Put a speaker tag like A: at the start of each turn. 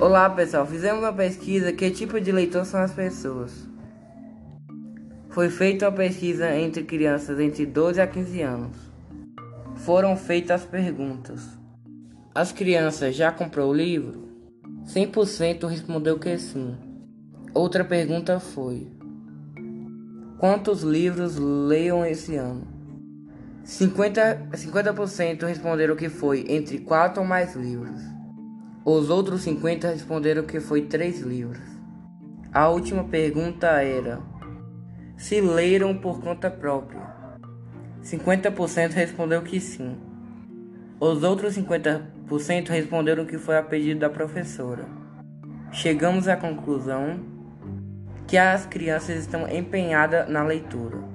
A: Olá pessoal, fizemos uma pesquisa que tipo de leitor são as pessoas. Foi feita uma pesquisa entre crianças entre 12 a 15 anos. Foram feitas as perguntas. As crianças já comprou o livro? 100% respondeu que sim. Outra pergunta foi: Quantos livros leiam esse ano? 50%, 50 responderam que foi entre 4 ou mais livros. Os outros 50 responderam que foi três livros. A última pergunta era: se leram por conta própria? 50% respondeu que sim. Os outros 50% responderam que foi a pedido da professora. Chegamos à conclusão que as crianças estão empenhadas na leitura.